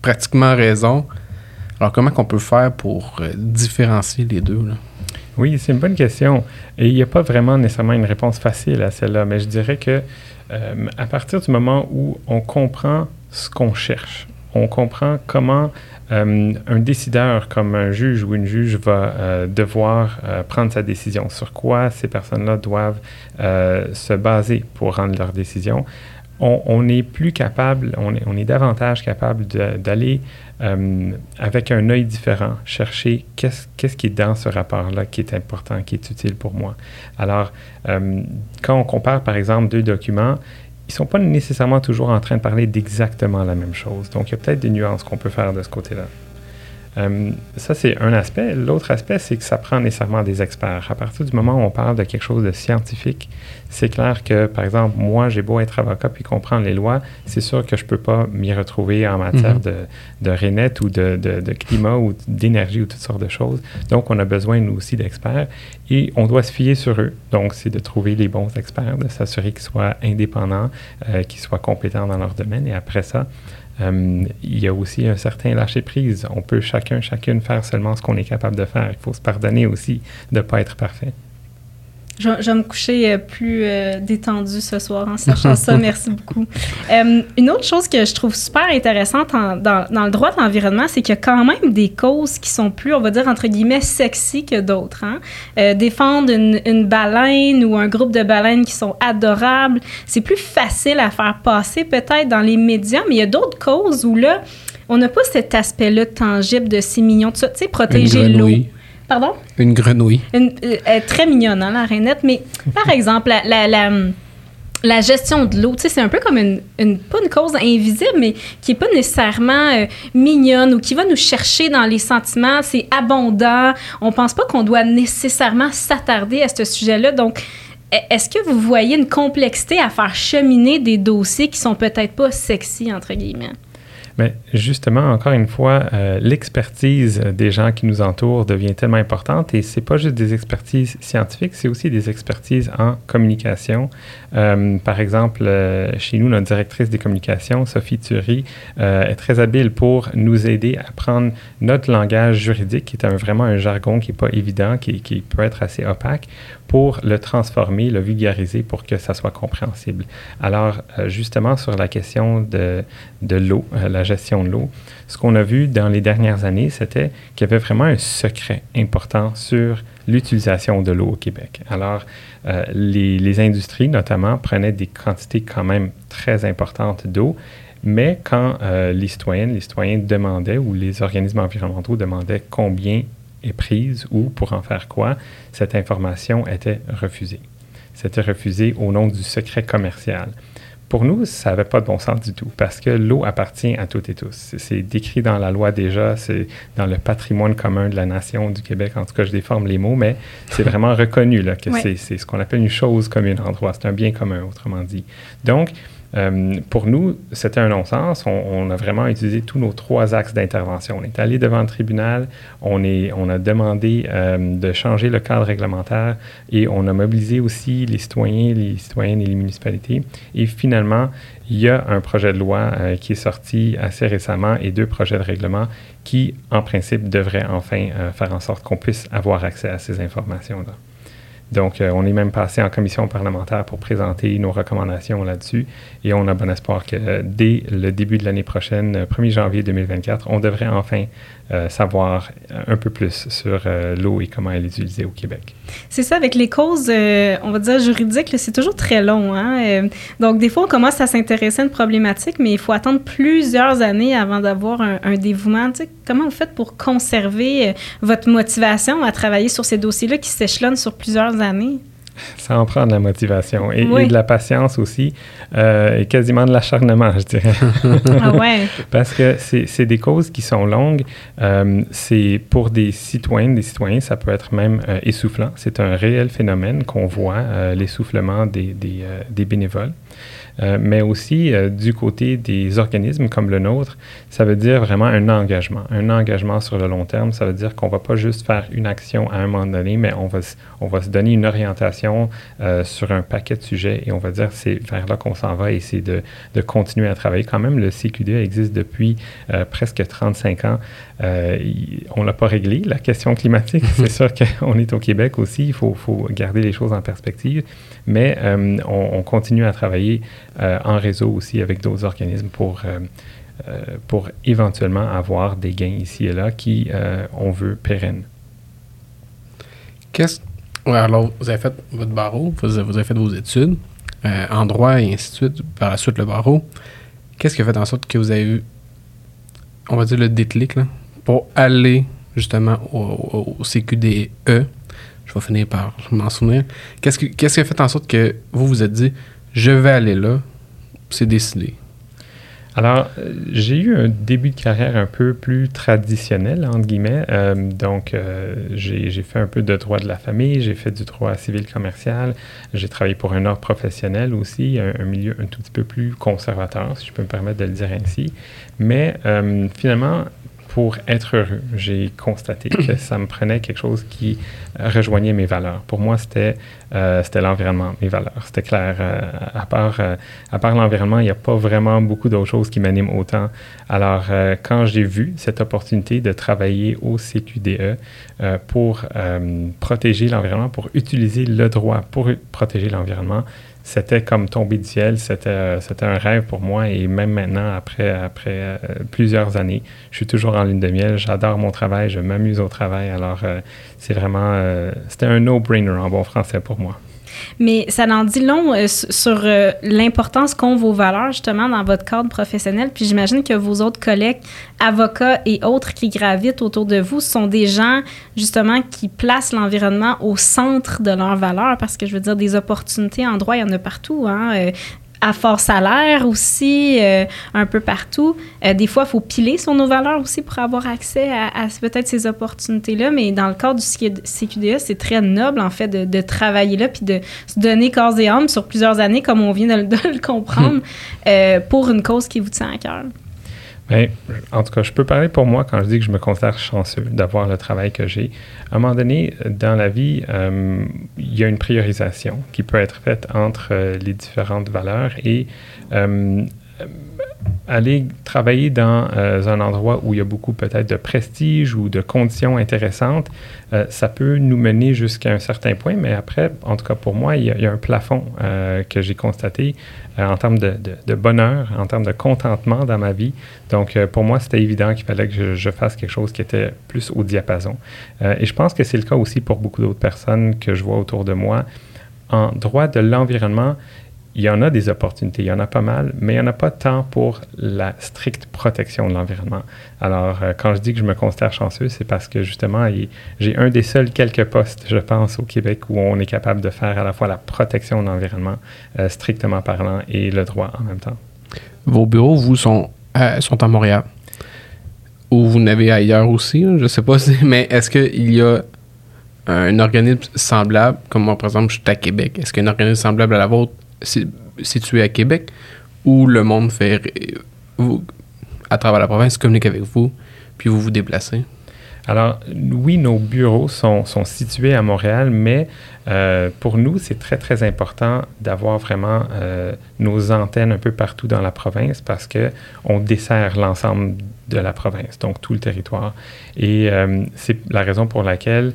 pratiquement raison. Alors, comment qu'on peut faire pour euh, différencier les deux? Oui, c'est une bonne question. Et il n'y a pas vraiment nécessairement une réponse facile à celle-là, mais je dirais que euh, à partir du moment où on comprend ce qu'on cherche, on comprend comment euh, un décideur comme un juge ou une juge va devoir prendre sa décision, sur quoi ces personnes-là doivent se baser pour rendre leur décision. On, est plus capable, on est, davantage capable d'aller avec un œil différent, chercher qu'est-ce, qui est dans ce rapport-là qui est important, qui est utile pour moi. Alors, quand on compare par exemple deux documents, ils ne sont pas nécessairement toujours en train de parler d'exactement la même chose. Donc, il y a peut-être des nuances qu'on peut faire de ce côté-là. Euh, ça, c'est un aspect. L'autre aspect, c'est que ça prend nécessairement des experts. À partir du moment où on parle de quelque chose de scientifique, c'est clair que, par exemple, moi, j'ai beau être avocat puis comprendre les lois, c'est sûr que je ne peux pas m'y retrouver en matière mhm. de, de RENET ou de, de, climat ou d'énergie ou toutes sortes de choses. Donc, on a besoin, nous aussi, d'experts et on doit se fier sur eux. Donc, c'est de trouver les bons experts, de s'assurer qu'ils soient indépendants, euh, qu'ils soient compétents dans leur domaine. Et après ça, euh, il y a aussi un certain lâcher-prise. On peut chacun, chacune faire seulement ce qu'on est capable de faire. Il faut se pardonner aussi de ne pas être parfait. Je, vais me coucher euh, plus euh, détendu ce soir en sachant ça. Merci beaucoup. Euh, une autre chose que je trouve super intéressante dans, le droit de l'environnement, c'est qu'il y a quand même des causes qui sont plus, on va dire, entre guillemets, sexy que d'autres. Hein. défendre une, une, baleine ou un groupe de baleines qui sont adorables, c'est plus facile à faire passer peut-être dans les médias, mais il y a d'autres causes où là, on n'a pas cet aspect-là tangible de 6 millions, tu sais, protéger l'eau. Pardon? Une grenouille. Une, elle euh, est très mignonne, hein, la rainette. Mais par exemple, la, la, la, gestion de l'eau, c'est un peu comme une, une, pas une cause invisible, mais qui n'est pas nécessairement euh, mignonne ou qui va nous chercher dans les sentiments. C'est abondant. On pense pas qu'on doit nécessairement s'attarder à ce sujet-là. Donc, e, est-ce que vous voyez une complexité à faire cheminer des dossiers qui sont peut-être pas sexy, entre guillemets? Mais justement, encore une fois, euh, l'expertise des gens qui nous entourent devient tellement importante et c'est pas juste des expertises scientifiques, c'est aussi des expertises en communication. Euh, par exemple, euh, chez nous, notre directrice des communications, Sophie Thury, est très habile pour nous aider à prendre notre langage juridique, qui est vraiment un jargon qui n'est pas évident, qui peut être assez opaque, pour le transformer, le vulgariser pour que ça soit compréhensible. Alors, euh, justement, sur la question de, de l'eau, euh, la gestion de l'eau, ce qu'on a vu dans les dernières années, c'était qu'il y avait vraiment un secret important sur l'utilisation de l'eau au Québec. Alors, euh, les, les, industries, notamment, prenaient des quantités quand même très importantes d'eau, mais quand les citoyennes, les citoyens demandaient, ou les organismes environnementaux demandaient combien est prise ou pour en faire quoi, cette information était refusée. C'était refusé au nom du secret commercial. Pour nous, ça n'avait pas de bon sens du tout parce que l'eau appartient à toutes et tous. C'est décrit dans la loi déjà, c'est dans le patrimoine commun de la nation du Québec. En tout cas, je déforme les mots, mais c'est vraiment reconnu là, que c'est ce qu'on appelle une chose commune en droit. C'est un bien commun, autrement dit. Donc, euh, pour nous, c'était un non-sens. On, a vraiment utilisé tous nos trois axes d'intervention. On est allé devant le tribunal, on, a demandé euh, de changer le cadre réglementaire et on a mobilisé aussi les citoyens, les citoyennes et les municipalités. Et finalement, il y a un projet de loi euh, qui est sorti assez récemment et deux projets de règlement qui, en principe, devraient enfin faire en sorte qu'on puisse avoir accès à ces informations-là. Donc, euh, on est même passé en commission parlementaire pour présenter nos recommandations là-dessus. Et on a bon espoir que euh, dès le début de l'année prochaine, 1er euh, janvier 2024, on devrait enfin savoir un peu plus sur l'eau et comment elle est utilisée au Québec. C'est ça, avec les causes, on va dire juridiques, c'est toujours très long. Hein? donc, des fois, on commence à s'intéresser à une problématique, mais il faut attendre plusieurs années avant d'avoir un, un, dévouement. comment vous faites pour conserver votre motivation à travailler sur ces dossiers-là qui s'échelonnent sur plusieurs années? Ça en prend de la motivation et, de la patience aussi, euh, et quasiment de l'acharnement, je dirais. ah ouais. Parce que c'est des causes qui sont longues. Euh, c'est pour des citoyennes, des citoyens, ça peut être même euh, essoufflant. C'est un réel phénomène qu'on voit, l'essoufflement des, des, des bénévoles. Euh, mais aussi euh, du côté des organismes comme le nôtre, ça veut dire vraiment un engagement, un engagement sur le long terme. Ça veut dire qu'on ne va pas juste faire une action à un moment donné, mais on va, on va se donner une orientation euh, sur un paquet de sujets et on va dire c'est vers là qu'on s'en va et c'est de, de, continuer à travailler. Quand même, le CQD existe depuis presque 35 ans. on l'a pas réglé, la question climatique. c'est sûr qu'on est au Québec aussi, il faut, faut, garder les choses en perspective, mais on, on, continue à travailler euh, en réseau aussi avec d'autres organismes pour, euh, euh, pour éventuellement avoir des gains ici et là qui, on veut, pérennes. Qu'est-ce alors, vous avez fait votre barreau, vous avez, fait vos études en droit et ainsi de suite, par la suite le barreau. Qu'est-ce qui a fait en sorte que vous avez eu, on va dire, le déclic là, pour aller justement au, CQDE? Je vais finir par m'en souvenir. Qu'est-ce qui, a fait en sorte que vous vous êtes dit, je vais aller là, c'est décidé? Alors, euh, j'ai eu un début de carrière un peu plus traditionnel, entre guillemets. Euh, donc, euh, j'ai fait un peu de droit de la famille, j'ai fait du droit civil commercial, j'ai travaillé pour un ordre professionnel aussi, un, milieu un tout petit peu plus conservateur, si je peux me permettre de le dire ainsi. Mais finalement, pour être heureux. J'ai constaté que ça me prenait quelque chose qui rejoignait mes valeurs. Pour moi, c'était euh, c'était l'environnement, mes valeurs. C'était clair. Euh, à part, euh, à part l'environnement, il n'y a pas vraiment beaucoup d'autres choses qui m'animent autant. Alors, quand j'ai vu cette opportunité de travailler au CQDE pour protéger l'environnement, pour utiliser le droit pour protéger l'environnement, c'était comme tomber du ciel, c'était, c'était un rêve pour moi et même maintenant, après, après euh, plusieurs années, je suis toujours en ligne de miel, j'adore mon travail, je m'amuse au travail, alors euh, c'est vraiment, euh, c'était un no-brainer en bon français pour moi. Mais ça en dit long euh, sur euh, l'importance qu'ont vos valeurs justement dans votre cadre professionnel. Puis j'imagine que vos autres collègues, avocats et autres qui gravitent autour de vous, sont des gens justement qui placent l'environnement au centre de leurs valeurs parce que je veux dire, des opportunités en droit, il y en a partout. Hein? À fort salaire aussi, euh, un peu partout. Euh, des fois, il faut piler sur nos valeurs aussi pour avoir accès à, peut-être ces opportunités-là, mais dans le cadre du CQDA, c'est très noble, en fait, de, travailler là, puis de se donner corps et âme sur plusieurs années, comme on vient de, le comprendre, euh, pour une cause qui vous tient à cœur. Bien, en tout cas, je peux parler pour moi quand je dis que je me considère chanceux d'avoir le travail que j'ai. À un moment donné, dans la vie, euh, il y a une priorisation qui peut être faite entre euh, les différentes valeurs et euh, aller travailler dans un endroit où il y a beaucoup peut-être de prestige ou de conditions intéressantes, ça peut nous mener jusqu'à un certain point, mais après, en tout cas pour moi, il y a, un plafond que j'ai constaté euh, en termes de, bonheur, en termes de contentement dans ma vie. Donc, euh, pour moi, c'était évident qu'il fallait que je, fasse quelque chose qui était plus au diapason. Euh, et je pense que c'est le cas aussi pour beaucoup d'autres personnes que je vois autour de moi. En droit de l'environnement, il y en a des opportunités, il y en a pas mal, mais il n'y en a pas tant pour la stricte protection de l'environnement. Alors, euh, quand je dis que je me considère chanceux, c'est parce que justement, j'ai un des seuls quelques postes, je pense, au Québec où on est capable de faire à la fois la protection de l'environnement, euh, strictement parlant, et le droit en même temps. Vos bureaux, vous, sont, euh, sont à Montréal. Ou vous n'avez ailleurs aussi, je ne sais pas, mais est-ce qu'il y a un organisme semblable, comme moi, par exemple, je suis à Québec, est-ce qu'il y a un organisme semblable à la vôtre situé à Québec où le monde fait. À travers la province, communique avec vous, puis vous vous déplacez? Alors, oui, nos bureaux sont, situés à Montréal, mais euh, pour nous, c'est très, très important d'avoir vraiment euh, nos antennes un peu partout dans la province parce qu'on dessert l'ensemble de la province, donc tout le territoire. Et euh, c'est la raison pour laquelle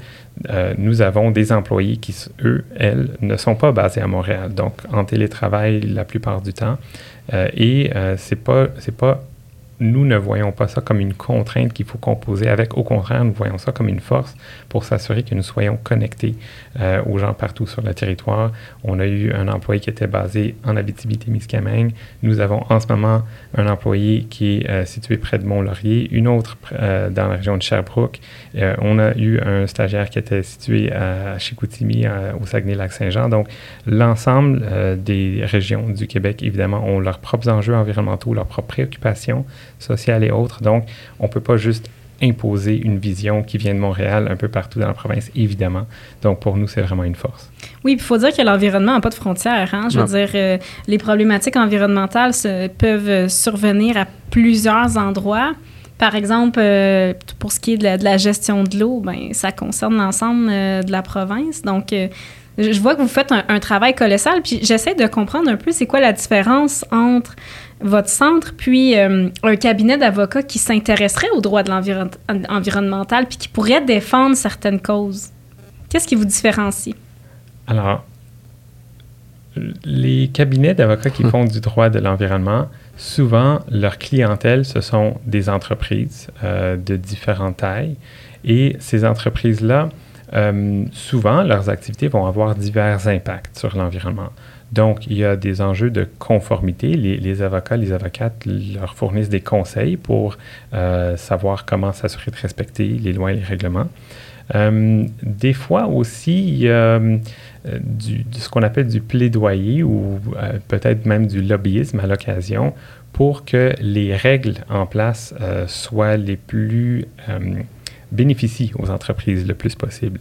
nous avons des employés qui, eux, elles, ne sont pas basés à Montréal, donc en télétravail la plupart du temps. et c'est pas, c'est pas nous ne voyons pas ça comme une contrainte qu'il faut composer avec. Au contraire, nous voyons ça comme une force pour s'assurer que nous soyons connectés euh, aux gens partout sur le territoire. On a eu un employé qui était basé en Abitibi-Témiscamingue. Nous avons en ce moment un employé qui est euh, situé près de Mont-Laurier, une autre euh, dans la région de Sherbrooke. on a eu un stagiaire qui était situé à Chicoutimi, au Saguenay-Lac-Saint-Jean. Donc, l'ensemble des régions du Québec, évidemment, ont leurs propres enjeux environnementaux, leurs propres préoccupations sociales et autres. Donc, on ne peut pas juste imposer une vision qui vient de Montréal un peu partout dans la province, évidemment. Donc, pour nous, c'est vraiment une force. Oui, il faut dire que l'environnement n'a pas de frontières. Hein? Je veux dire, euh, les problématiques environnementales peuvent survenir à plusieurs endroits. Par exemple, euh, pour ce qui est de la, gestion de l'eau, ben, ça concerne l'ensemble euh, de la province. Donc, je vois que vous faites un, un travail colossal, puis j'essaie de comprendre un peu c'est quoi la différence entre votre centre, puis euh, un cabinet d'avocats qui s'intéresserait aux droits de l'environnemental, puis qui pourrait défendre certaines causes. Qu'est-ce qui vous différencie? Alors, les cabinets d'avocats qui font du droit de l'environnement, souvent, leur clientèle, ce sont des entreprises euh, de différentes tailles. Et ces entreprises-là, euh, souvent, leurs activités vont avoir divers impacts sur l'environnement. Donc, il y a des enjeux de conformité. Les, avocats, les avocates leur fournissent des conseils pour euh, savoir comment s'assurer de respecter les lois et les règlements. Euh, des fois aussi, il y a ce qu'on appelle du plaidoyer ou peut-être même du lobbyisme à l'occasion pour que les règles en place soient les plus bénéficient aux entreprises le plus possible.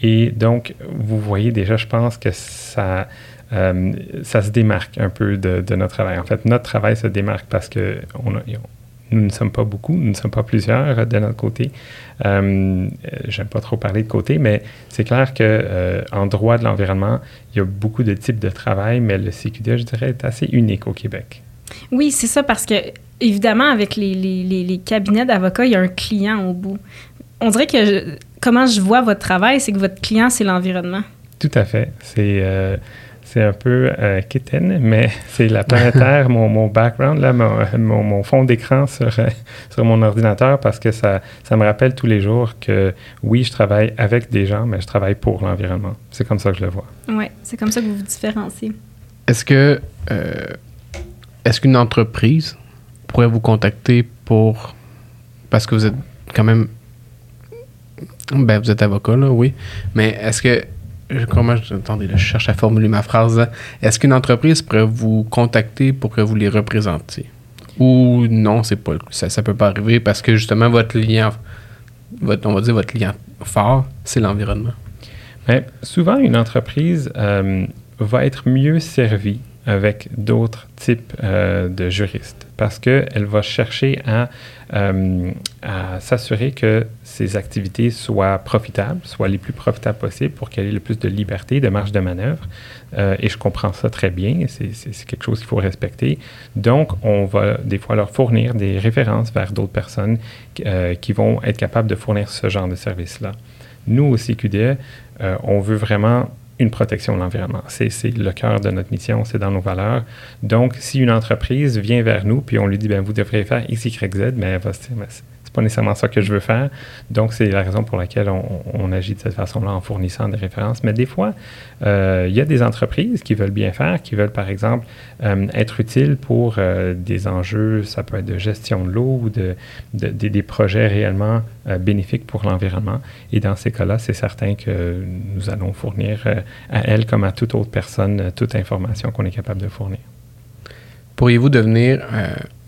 Et donc, vous voyez déjà, je pense que ça, euh, ça se démarque un peu de, notre travail. En fait, notre travail se démarque parce que nous ne sommes pas beaucoup, nous ne sommes pas plusieurs de notre côté. Euh, J'aime pas trop parler de côté, mais c'est clair que euh, en droit de l'environnement, il y a beaucoup de types de travail, mais le CQD, je dirais, est assez unique au Québec. Oui, c'est ça, parce que évidemment, avec les, les, cabinets d'avocats, il y a un client au bout. On dirait que comment je vois votre travail, c'est que votre client, c'est l'environnement. Tout à fait. C'est euh, c'est un peu euh, kitten, mais c'est la planétaire, mon, mon background, là, mon, mon, fond d'écran sur, euh, sur mon ordinateur, parce que ça, ça me rappelle tous les jours que oui, je travaille avec des gens, mais je travaille pour l'environnement. C'est comme ça que je le vois. Oui, c'est comme ça que vous vous différenciez. Est-ce que euh, est-ce qu'une entreprise pourrait vous contacter pour parce que vous êtes quand même ben vous êtes avocat là, oui, mais est-ce que comment je, attendez, je cherche à formuler ma phrase. Est-ce qu'une entreprise pourrait vous contacter pour que vous les représentiez? Ou non, c'est pas ça, ça peut pas arriver parce que justement votre lien, votre, on va dire votre lien fort, c'est l'environnement. Souvent, une entreprise euh, va être mieux servie avec d'autres types euh, de juristes parce qu'elle va chercher à, euh, à s'assurer que ses activités soient profitables, soient les plus profitables possibles pour qu'elle ait le plus de liberté, de marge de manœuvre. Euh, et je comprends ça très bien, c'est quelque chose qu'il faut respecter. Donc, on va des fois leur fournir des références vers d'autres personnes qui vont être capables de fournir ce genre de service-là. Nous, au CQDE, on veut vraiment une protection de l'environnement. C'est le cœur de notre mission, c'est dans nos valeurs. Donc, si une entreprise vient vers nous, puis on lui dit, ben vous devriez faire X, Y, Z, mais elle va se dire, pas nécessairement ça que je veux faire. Donc, c'est la raison pour laquelle on, agit de cette façon-là en fournissant des références. Mais des fois, euh, il y a des entreprises qui veulent bien faire, qui veulent, par exemple, euh, être utiles pour euh, des enjeux, ça peut être de gestion de l'eau ou de, des projets réellement bénéfiques pour l'environnement. Et dans ces cas-là, c'est certain que nous allons fournir à elles comme à toute autre personne toute information qu'on est capable de fournir. Pourriez-vous devenir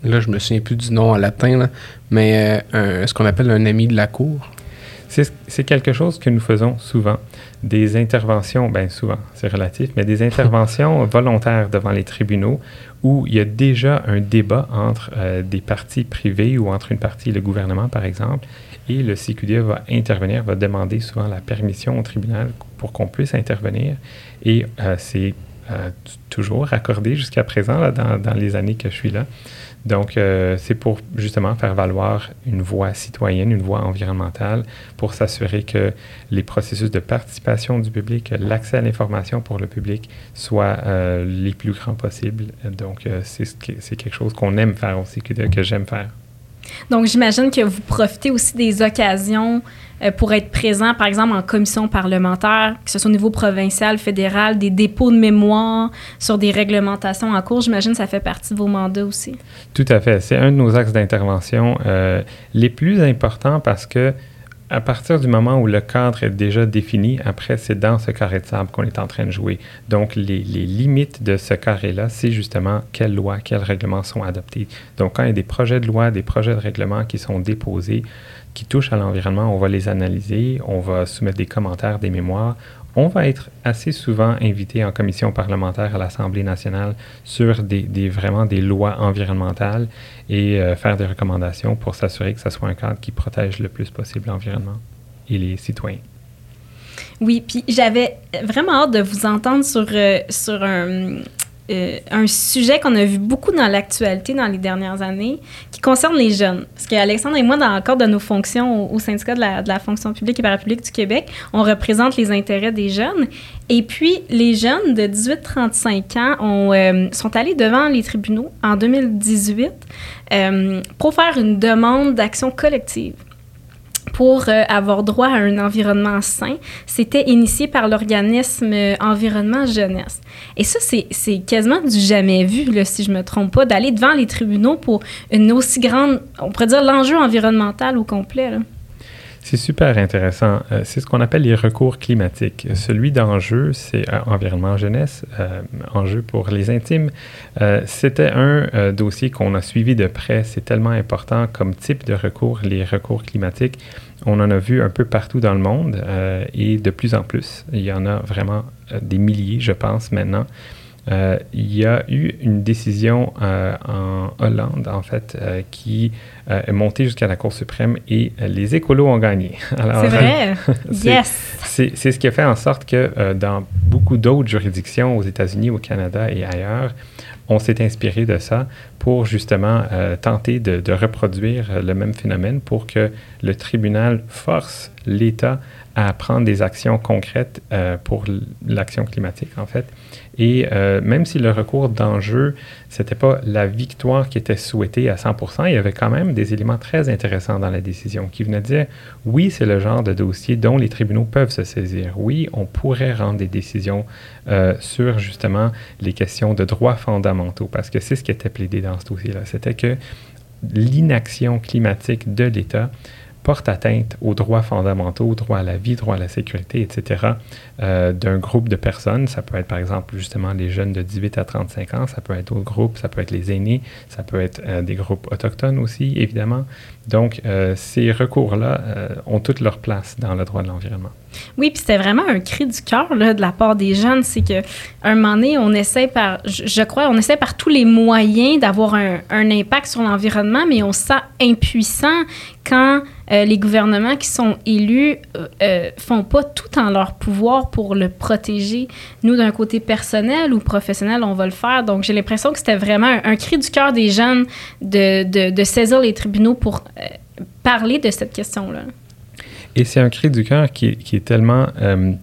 là, je me souviens plus du nom en latin, mais euh, ce qu'on appelle un ami de la cour. C'est quelque chose que nous faisons souvent. Des interventions, bien souvent, c'est relatif, mais des interventions volontaires devant les tribunaux où il y a déjà un débat entre euh, des parties privées ou entre une partie et le gouvernement, par exemple, et le CQD va intervenir, va demander souvent la permission au tribunal pour qu'on puisse intervenir. Et euh, c'est toujours accordé jusqu'à présent, là, dans, dans, les années que je suis là. Donc, euh, c'est pour justement faire valoir une voix citoyenne, une voix environnementale, pour s'assurer que les processus de participation du public, l'accès à l'information pour le public soient euh, les plus grands possibles. Donc, euh, c'est quelque chose qu'on aime faire aussi, que, j'aime faire. Donc, j'imagine que vous profitez aussi des occasions pour être présent, par exemple, en commission parlementaire, que ce soit au niveau provincial, fédéral, des dépôts de mémoire sur des réglementations en cours. J'imagine que ça fait partie de vos mandats aussi. Tout à fait. C'est un de nos axes d'intervention euh, les plus importants parce que à partir du moment où le cadre est déjà défini, après, c'est dans ce carré de sable qu'on est en train de jouer. Donc, les, limites de ce carré-là, c'est justement quelles lois, quels règlements sont adoptés. Donc, quand il y a des projets de loi, des projets de règlement qui sont déposés, qui touchent à l'environnement, on va les analyser, on va soumettre des commentaires, des mémoires. On va être assez souvent invité en commission parlementaire à l'Assemblée nationale sur des, vraiment des lois environnementales et euh, faire des recommandations pour s'assurer que ce soit un cadre qui protège le plus possible l'environnement et les citoyens. Oui, puis j'avais vraiment hâte de vous entendre sur, euh, sur un, euh, un sujet qu'on a vu beaucoup dans l'actualité dans les dernières années, qui concerne les jeunes. Parce qu'Alexandre et moi, dans le cadre de nos fonctions au, syndicat de la, fonction publique et parapublique du Québec, on représente les intérêts des jeunes. Et puis, les jeunes de 18-35 ans ont, euh, sont allés devant les tribunaux en 2018 euh, pour faire une demande d'action collective pour euh, avoir droit à un environnement sain, c'était initié par l'organisme euh, Environnement Jeunesse. Et ça, c'est quasiment du jamais vu, si je me trompe pas, d'aller devant les tribunaux pour une aussi grande, on pourrait dire l'enjeu environnemental au complet. C'est super intéressant. Euh, c'est ce qu'on appelle les recours climatiques. Celui d'enjeu, c'est euh, environnement jeunesse, euh, enjeu pour les intimes. C'était un dossier qu'on a suivi de près. C'est tellement important comme type de recours, les recours climatiques. On en a vu un peu partout dans le monde et de plus en plus. Il y en a vraiment des milliers, je pense, maintenant. Euh, il y a eu une décision euh, en Hollande, en fait, euh, qui est montée jusqu'à la Cour suprême et les écolos ont gagné. C'est vrai? yes! C'est ce qui a fait en sorte que dans beaucoup d'autres juridictions aux États-Unis, au Canada et ailleurs, on s'est inspiré de ça pour justement tenter de, de, reproduire le même phénomène pour que le tribunal force l'État à prendre des actions concrètes pour l'action climatique, en fait, et euh, même si le recours d'enjeu, c'était pas la victoire qui était souhaitée à 100%, il y avait quand même des éléments très intéressants dans la décision qui venaient dire oui, c'est le genre de dossier dont les tribunaux peuvent se saisir. Oui, on pourrait rendre des décisions euh, sur justement les questions de droits fondamentaux parce que c'est ce qui était plaidé dans ce dossier-là. C'était que l'inaction climatique de l'État porte atteinte aux droits fondamentaux, droit à la vie, droit à la sécurité, etc., euh, d'un groupe de personnes. Ça peut être, par exemple, justement les jeunes de 18 à 35 ans, ça peut être d'autres groupes, ça peut être les aînés, ça peut être euh, des groupes autochtones aussi, évidemment. Donc, euh, ces recours-là ont toute leur place dans le droit de l'environnement. Oui, puis c'était vraiment un cri du cœur de la part des jeunes, c'est que un moment donné, on essaie par, je, crois, on essaie par tous les moyens d'avoir un, impact sur l'environnement, mais on se sent impuissant quand euh, les gouvernements qui sont élus euh, euh, font pas tout en leur pouvoir pour le protéger. Nous, d'un côté personnel ou professionnel, on va le faire. Donc, j'ai l'impression que c'était vraiment un, cri du cœur des jeunes de, saisir les tribunaux pour parler de cette question-là. Et c'est un cri du cœur qui, qui, est tellement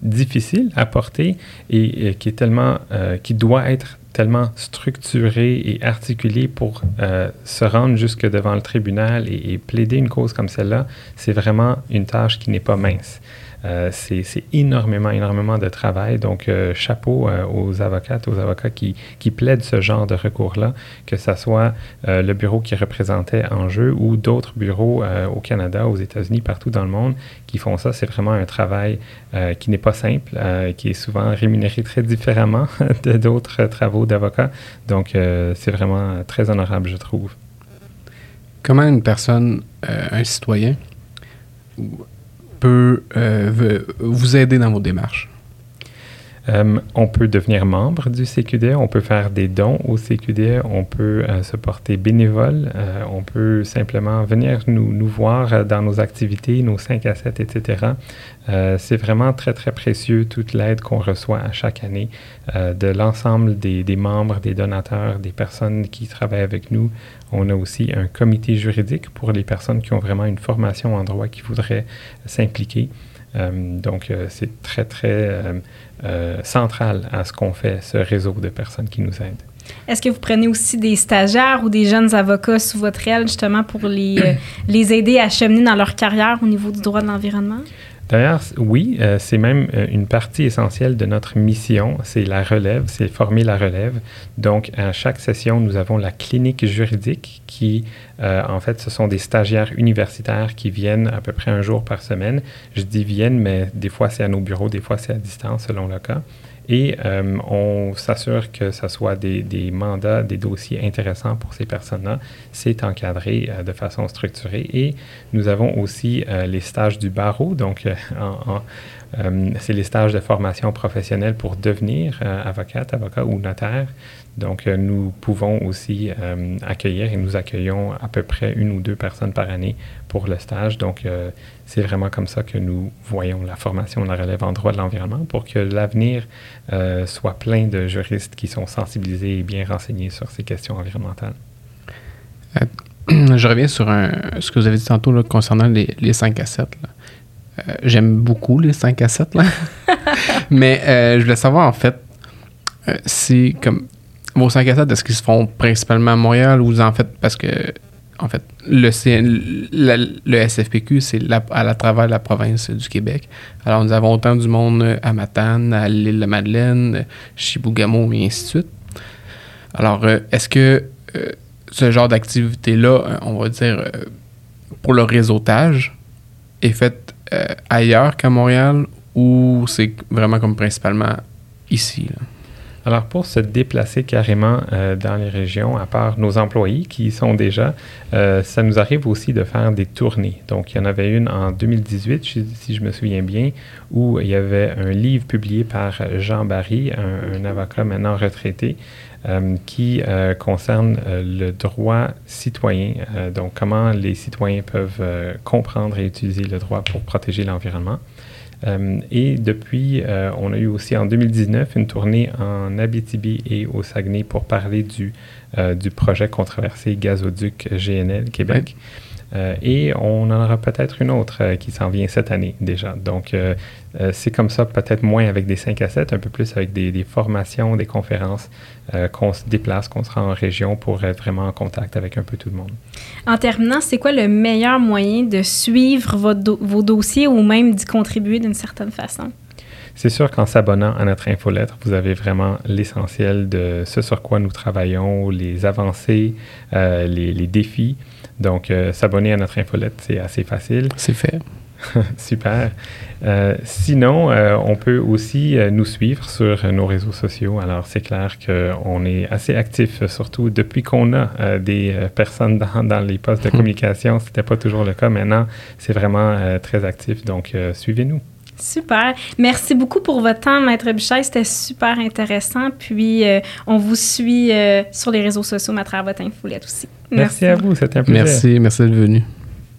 difficile à porter et, qui est tellement, qui doit être tellement structuré et articulé pour euh, se rendre jusque devant le tribunal et plaider une cause comme celle-là, c'est vraiment une tâche qui n'est pas mince. Euh, c'est énormément, énormément de travail. Donc, euh, chapeau euh, aux avocates, aux avocats qui, qui, plaident ce genre de recours-là, que ce soit le bureau qui représentait en jeu ou d'autres bureaux au Canada, aux États-Unis, partout dans le monde qui font ça. C'est vraiment un travail qui n'est pas simple, qui est souvent rémunéré très différemment de d'autres travaux d'avocats. Donc, c'est vraiment très honorable, je trouve. Comment une personne, un citoyen, peut euh, vous aider dans vos démarches? Euh, on peut devenir membre du CQD, on peut faire des dons au CQD, on peut euh, se porter bénévole, on peut simplement venir nous, nous, voir dans nos activités, nos 5 à 7, etc. c'est vraiment très, très précieux toute l'aide qu'on reçoit à chaque année de l'ensemble des, des, membres, des donateurs, des personnes qui travaillent avec nous. On a aussi un comité juridique pour les personnes qui ont vraiment une formation en droit qui voudraient s'impliquer. Euh, donc, euh, c'est très, très euh, central à ce qu'on fait, ce réseau de personnes qui nous aident. Est-ce que vous prenez aussi des stagiaires ou des jeunes avocats sous votre aile, justement, pour les, les aider à cheminer dans leur carrière au niveau du droit de l'environnement? Oui, euh, c'est même euh, une partie essentielle de notre mission, c'est la relève, c'est former la relève. Donc, à chaque session, nous avons la clinique juridique qui, en fait, ce sont des stagiaires universitaires qui viennent à peu près un jour par semaine. Je dis viennent, mais des fois c'est à nos bureaux, des fois c'est à distance selon le cas. Et euh, on s'assure que ce soit des, mandats, des dossiers intéressants pour ces personnes-là. C'est encadré euh, de façon structurée. Et nous avons aussi euh, les stages du barreau. Donc, c'est les stages de formation professionnelle pour devenir avocate, avocat ou notaire. Donc, euh, nous pouvons aussi euh, accueillir et nous accueillons à peu près une ou deux personnes par année pour le stage. Donc, euh, c'est vraiment comme ça que nous voyons la formation, la relève en droit de l'environnement pour que l'avenir soit plein de juristes qui sont sensibilisés et bien renseignés sur ces questions environnementales. je reviens sur ce que vous avez dit tantôt concernant les, les, 5 à 7. J'aime beaucoup les 5 à 7, mais je voulais savoir en fait, c'est comme vos 5 à 7, est-ce qu'ils se font principalement à Montréal ou en fait, parce que, en fait, le, SFPQ, c'est à la travers la province du Québec. Alors, nous avons autant du monde à Matane, à l'île de Madeleine, Chibougamau et ainsi de suite. Alors, euh, est-ce que euh, ce genre d'activité-là, euh, on va dire, pour le réseautage, est fait ailleurs qu'à Montréal ou c'est vraiment comme principalement ici? Alors, pour se déplacer carrément euh, dans les régions, à part nos employés qui y sont déjà, euh, ça nous arrive aussi de faire des tournées. Donc, il y en avait une en 2018, si je me souviens bien, où il y avait un livre publié par Jean Barry, un, avocat maintenant retraité, euh, qui concerne le droit citoyen, donc comment les citoyens peuvent comprendre et utiliser le droit pour protéger l'environnement. Euh, et depuis, euh, on a eu aussi en 2019 une tournée en Abitibi et au Saguenay pour parler du, euh, du projet controversé gazoduc GNL Québec. Euh, et on en aura peut-être une autre euh, qui s'en vient cette année déjà. Donc, euh, c'est comme ça, peut-être moins avec des 5 à 7, un peu plus avec des, formations, des conférences, qu'on se déplace, qu'on sera en région pour être vraiment en contact avec un peu tout le monde. En terminant, c'est quoi le meilleur moyen de suivre vos dossiers ou même d'y contribuer d'une certaine façon? C'est sûr qu'en s'abonnant à notre infolettre, vous avez vraiment l'essentiel de ce sur quoi nous travaillons, les avancées, les, les, défis. Donc, euh, s'abonner à notre infolette, c'est assez facile. C'est fait. Super. Euh, sinon, euh, on peut aussi nous suivre sur nos réseaux sociaux. Alors, c'est clair qu'on est assez actif, surtout depuis qu'on a des personnes dans, dans, les postes de communication. Ce n'était pas toujours le cas. Maintenant, c'est vraiment très actif. Donc, suivez-nous. Super. Merci beaucoup pour votre temps, Maître Bichet. C'était super intéressant. Puis, euh, on vous suit euh, sur les réseaux sociaux à travers votre infolette aussi. Merci. merci à vous. C'était un plaisir. Merci. Merci d'être venu.